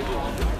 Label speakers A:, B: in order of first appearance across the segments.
A: Thank you.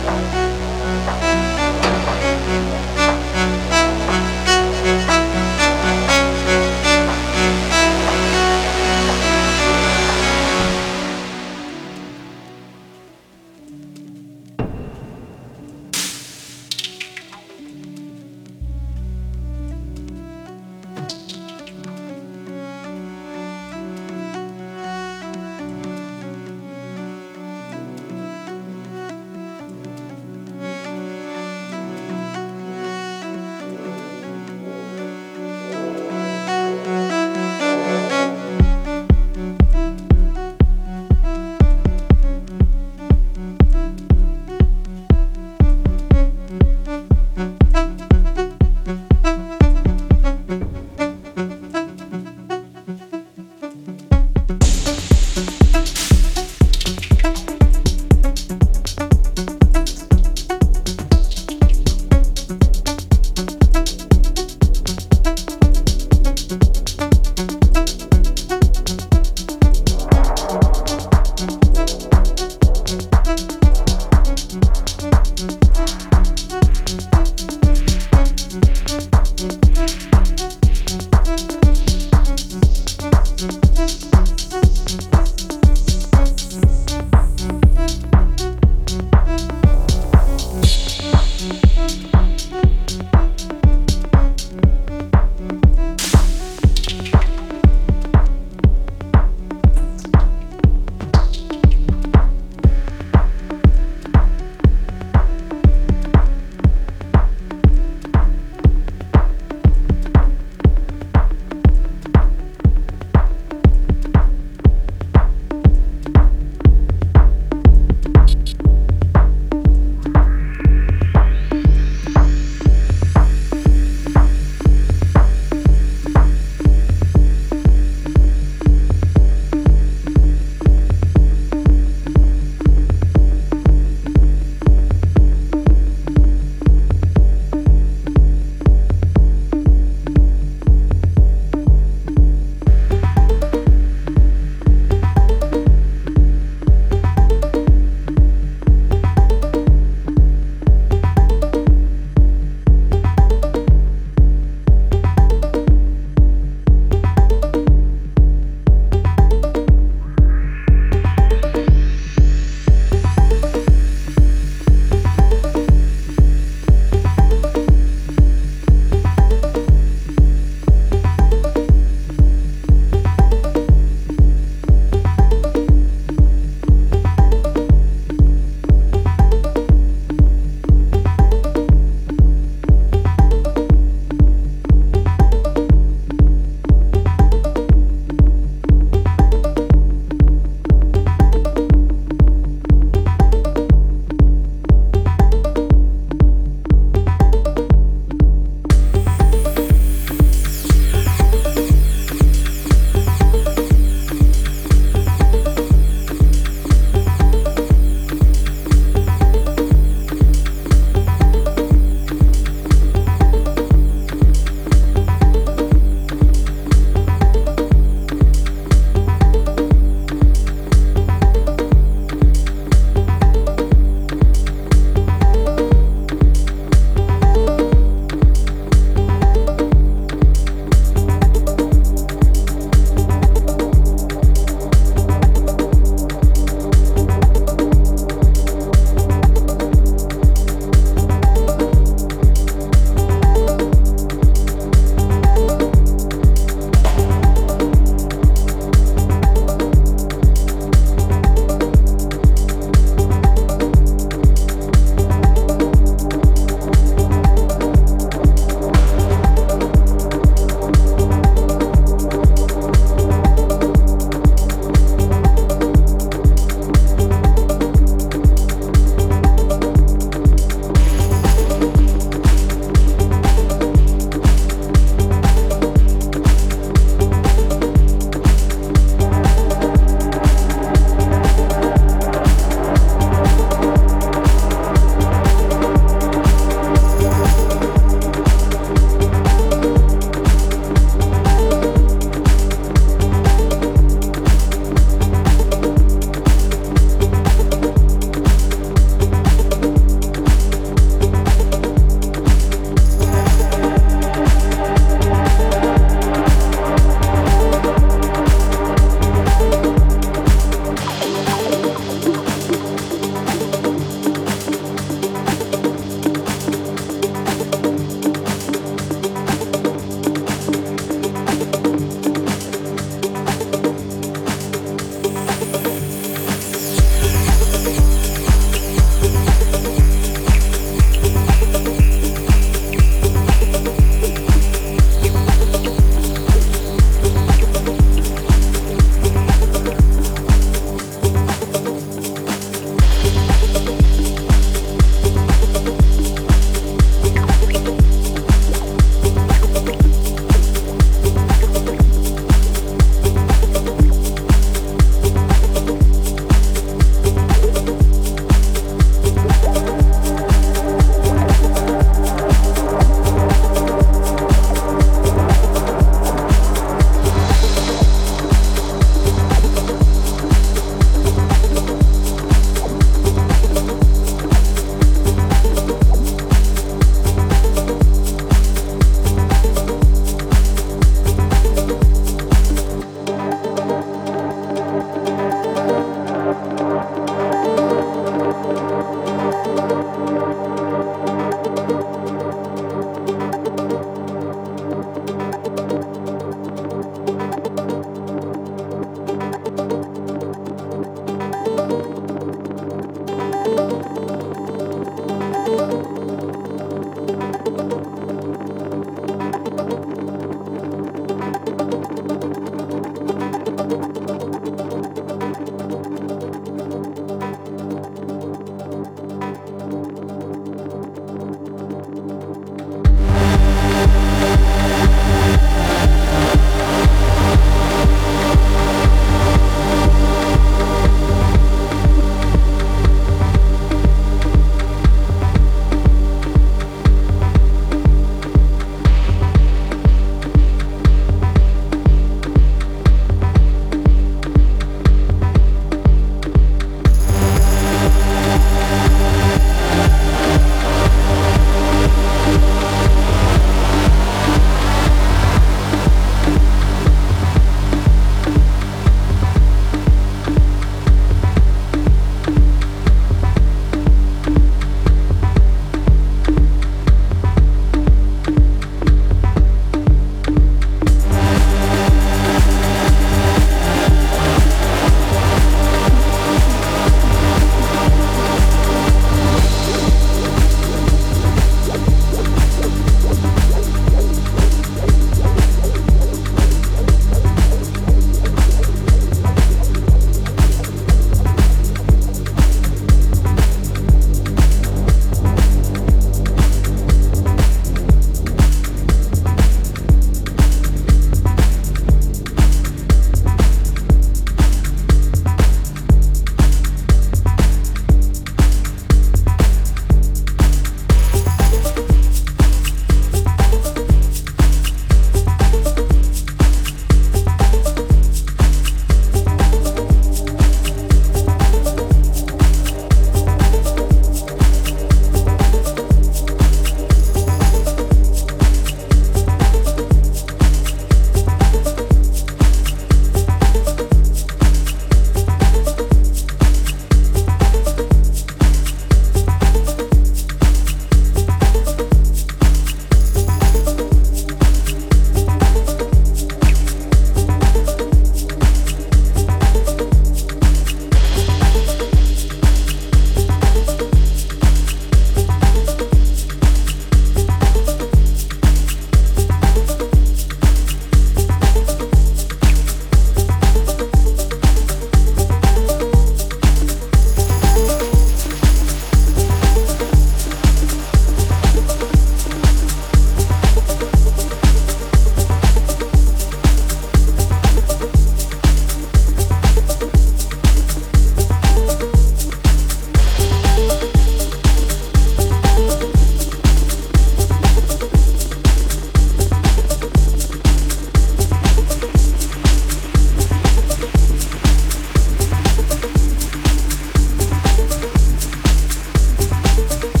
A: you